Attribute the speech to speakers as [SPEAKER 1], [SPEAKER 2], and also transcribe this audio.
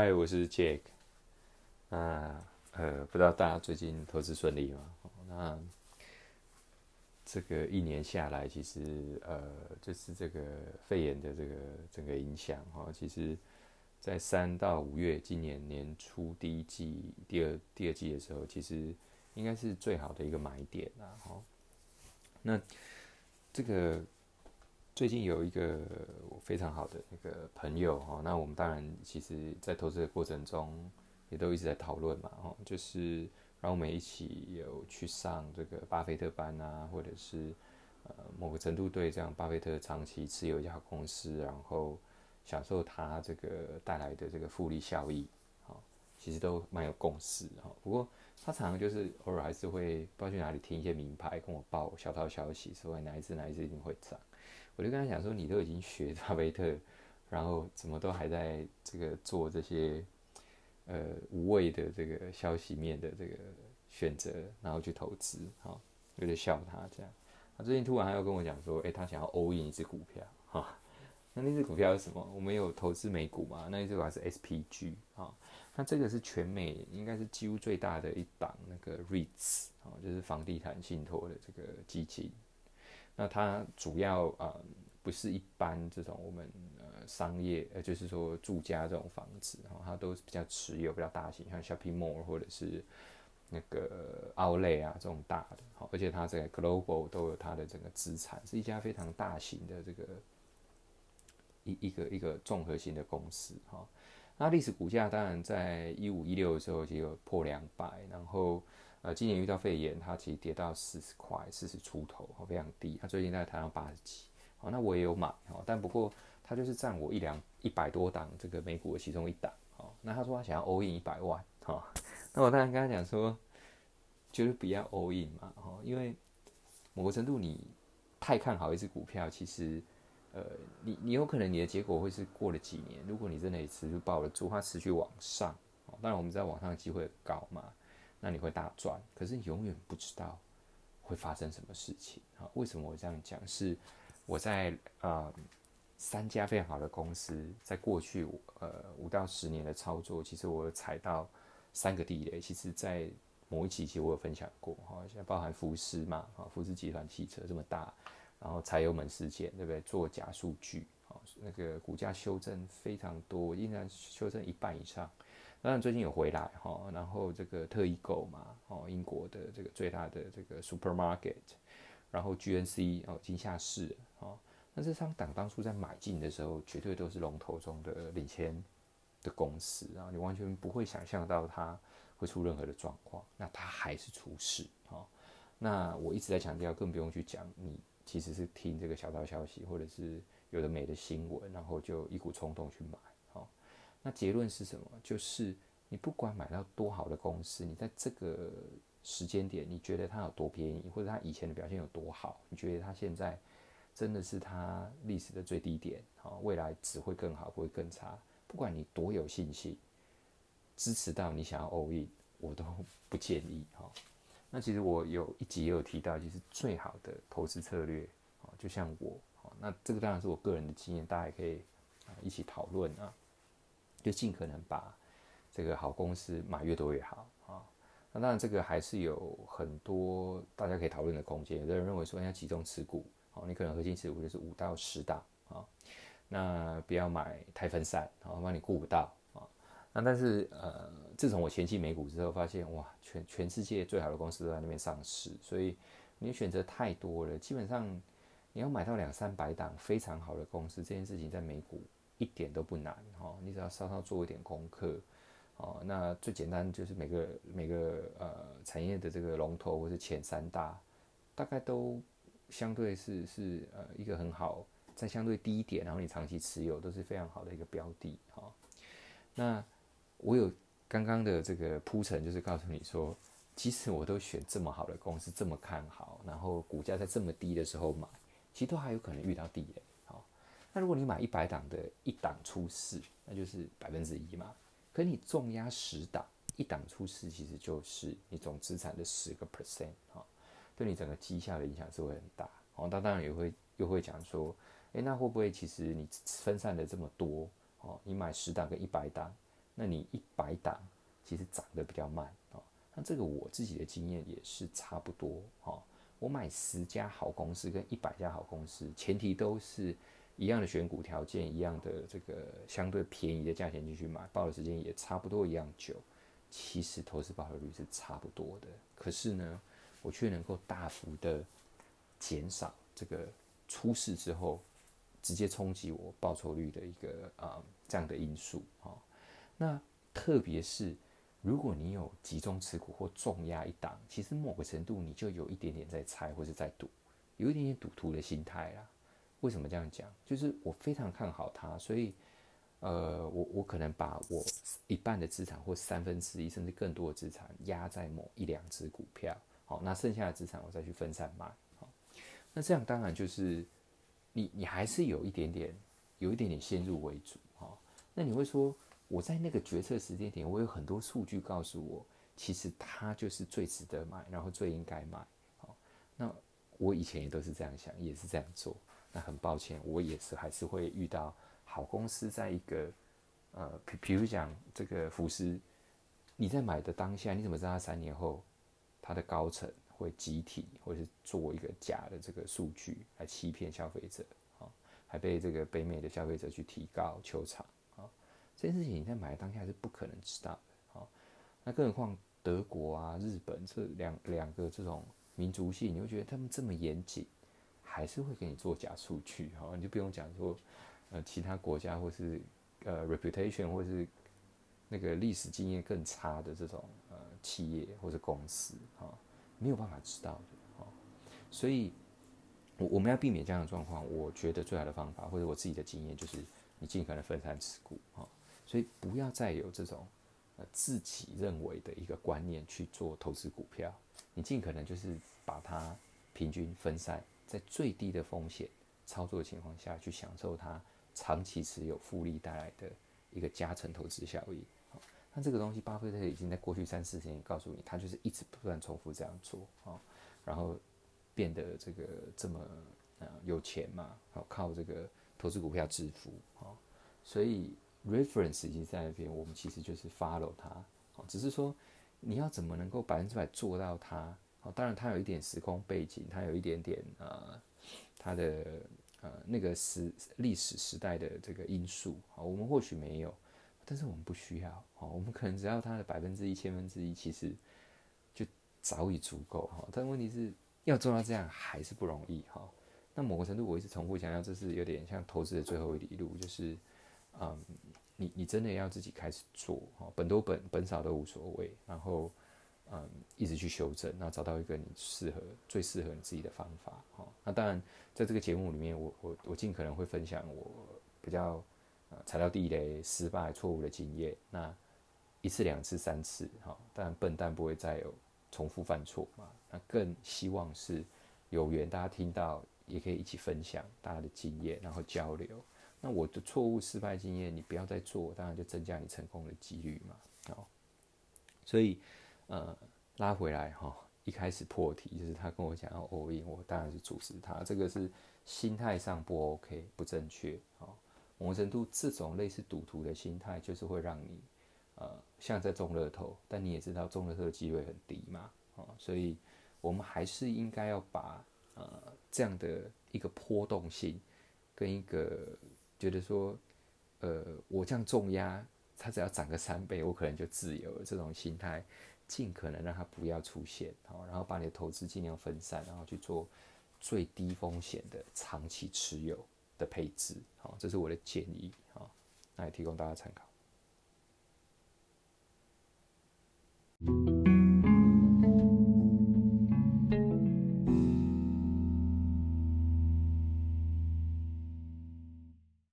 [SPEAKER 1] 嗨，我是 Jack。那呃，不知道大家最近投资顺利吗？那这个一年下来，其实呃，就是这个肺炎的这个整个影响哈，其实，在三到五月，今年年初第一季、第二第二季的时候，其实应该是最好的一个买点啦。哈，那这个。最近有一个非常好的那个朋友哈，那我们当然其实在投资的过程中也都一直在讨论嘛，哦，就是让我们一起有去上这个巴菲特班啊，或者是呃某个程度对这样巴菲特长期持有一家公司，然后享受他这个带来的这个复利效益，哈，其实都蛮有共识哈。不过他常常就是偶尔还是会不知道去哪里听一些名牌跟我报小道消息，说哪一次哪一次一定会涨。我就跟他讲说，你都已经学巴菲特，然后怎么都还在这个做这些呃无谓的这个消息面的这个选择，然后去投资，哈，我就笑他这样。他最近突然还要跟我讲说，诶，他想要 all in 一只股票，哈，那那只股票是什么？我们有投资美股嘛？那一只股还是 SPG 啊？那这个是全美应该是几乎最大的一档那个 REITs 啊，就是房地产信托的这个基金。那它主要呃不是一般这种我们呃商业呃就是说住家这种房子哈，它都是比较持有比较大型，像 shopping mall 或者是那个 Outlet 啊这种大的，好，而且它在 global 都有它的整个资产，是一家非常大型的这个一一个一个综合型的公司哈。那历史股价当然在一五一六的时候就有破两百，然后。呃，今年遇到肺炎，它其实跌到四十块，四十出头，哦，非常低。它最近在台上八十几，哦，那我也有买，哦，但不过它就是占我一两一百多档这个美股的其中一档，哦，那他说他想要 all in 一百万，哈，那我当然跟他讲说，就是不要 all in 嘛，哈，因为某个程度你太看好一只股票，其实，呃，你你有可能你的结果会是过了几年，如果你真的持续抱得住，它持续往上，哦，当然我们知道往上机会很高嘛。那你会大赚，可是你永远不知道会发生什么事情啊？为什么我这样讲？是我在呃三家非常好的公司，在过去呃五到十年的操作，其实我踩到三个地雷。其实，在某一期其实我有分享过哈，现在包含福斯嘛，啊福斯集团汽车这么大，然后柴油门事件对不对？做假数据啊，那个股价修正非常多，依然修正一半以上。当然最近有回来哈，然后这个特异购嘛，哦，英国的这个最大的这个 supermarket，然后 GNC 哦，金下市哦，那这张档当初在买进的时候，绝对都是龙头中的领先的公司啊，你完全不会想象到它会出任何的状况，那它还是出事哦。那我一直在强调，更不用去讲，你其实是听这个小道消息，或者是有的没的新闻，然后就一股冲动去买。那结论是什么？就是你不管买到多好的公司，你在这个时间点，你觉得它有多便宜，或者它以前的表现有多好，你觉得它现在真的是它历史的最低点，好，未来只会更好，不会更差。不管你多有信心，支持到你想要 all in，我都不建议哈。那其实我有一集也有提到，就是最好的投资策略，啊，就像我，那这个当然是我个人的经验，大家也可以啊一起讨论啊。就尽可能把这个好公司买越多越好啊！那当然，这个还是有很多大家可以讨论的空间。有的人认为说要集中持股，哦，你可能核心持股就是五到十档啊，那不要买太分散，然后，怕你顾不到啊。那但是呃，自从我前期美股之后，发现哇，全全世界最好的公司都在那边上市，所以你选择太多了，基本上你要买到两三百档非常好的公司，这件事情在美股。一点都不难哈，你只要稍稍做一点功课，哦，那最简单就是每个每个呃产业的这个龙头或是前三大，大概都相对是是呃一个很好，在相对低一点，然后你长期持有都是非常好的一个标的哈。那我有刚刚的这个铺陈，就是告诉你说，即使我都选这么好的公司，这么看好，然后股价在这么低的时候买，其实都还有可能遇到地雷。那如果你买一百档的一档出事，那就是百分之一嘛。可你重压十档，一档出事，其实就是你总资产的十个 percent 哈，对你整个绩效的影响是会很大。哦，那当然也会又会讲说，诶，那会不会其实你分散的这么多哦？你买十档跟一百档，那你一百档其实涨得比较慢哦。那这个我自己的经验也是差不多哦。我买十家好公司跟一百家好公司，前提都是一样的选股条件，一样的这个相对便宜的价钱进去买，报的时间也差不多一样久，其实投资报酬率是差不多的。可是呢，我却能够大幅的减少这个出事之后直接冲击我报酬率的一个啊这样的因素啊。那特别是。如果你有集中持股或重压一档，其实某个程度你就有一点点在猜或是在赌，有一点点赌徒的心态啦。为什么这样讲？就是我非常看好它，所以呃，我我可能把我一半的资产或三分之一甚至更多的资产压在某一两只股票，好，那剩下的资产我再去分散卖，好，那这样当然就是你你还是有一点点有一点点先入为主，哈，那你会说？我在那个决策时间点，我有很多数据告诉我，其实它就是最值得买，然后最应该买。好，那我以前也都是这样想，也是这样做。那很抱歉，我也是还是会遇到好公司，在一个呃，比比如讲这个福斯，你在买的当下，你怎么知道三年后它的高层会集体或是做一个假的这个数据来欺骗消费者？啊，还被这个北美的消费者去提告求偿。这件事情你在买的当下是不可能知道的，好，那更何况德国啊、日本这两两个这种民族性，你会觉得他们这么严谨，还是会给你做假数据，好，你就不用讲说，呃，其他国家或是呃 reputation 或是那个历史经验更差的这种呃企业或者公司，哈，没有办法知道的，哈，所以，我我们要避免这样的状况，我觉得最好的方法，或者我自己的经验就是，你尽可能分散持股，哈。所以不要再有这种自己认为的一个观念去做投资股票，你尽可能就是把它平均分散在最低的风险操作的情况下去享受它长期持有复利带来的一个加成投资效益。那这个东西巴菲特已经在过去三四十年告诉你，他就是一直不断重复这样做啊，然后变得这个这么呃有钱嘛，好靠这个投资股票致富啊，所以。Reference 已经在那边，我们其实就是 follow 它，哦，只是说你要怎么能够百分之百做到它，好，当然它有一点时空背景，它有一点点呃，它的呃那个时历史时代的这个因素，好，我们或许没有，但是我们不需要，好，我们可能只要它的百分之一、千分之一，其实就早已足够，哈，但问题是要做到这样还是不容易，哈，那某个程度我一直重复强调，这是有点像投资的最后一里路，就是。嗯，你你真的要自己开始做哈，本多本本少都无所谓，然后嗯，一直去修正，然后找到一个你适合最适合你自己的方法哈。那当然，在这个节目里面，我我我尽可能会分享我比较呃踩到地雷、失败、错误的经验。那一次、两次、三次哈，当然笨蛋不会再有重复犯错嘛。那更希望是有缘大家听到，也可以一起分享大家的经验，然后交流。那我的错误失败经验，你不要再做，当然就增加你成功的几率嘛。好，所以呃拉回来哈，一开始破题就是他跟我讲要 all in，我当然是阻止他，这个是心态上不 OK 不正确。好，某程度这种类似赌徒的心态，就是会让你呃像在中乐透，但你也知道中乐透的机会很低嘛。哦，所以我们还是应该要把呃这样的一个波动性跟一个觉得说，呃，我这样重压，它只要涨个三倍，我可能就自由了。这种心态，尽可能让它不要出现，好，然后把你的投资尽量分散，然后去做最低风险的长期持有的配置，好，这是我的建议，好，那也提供大家参考。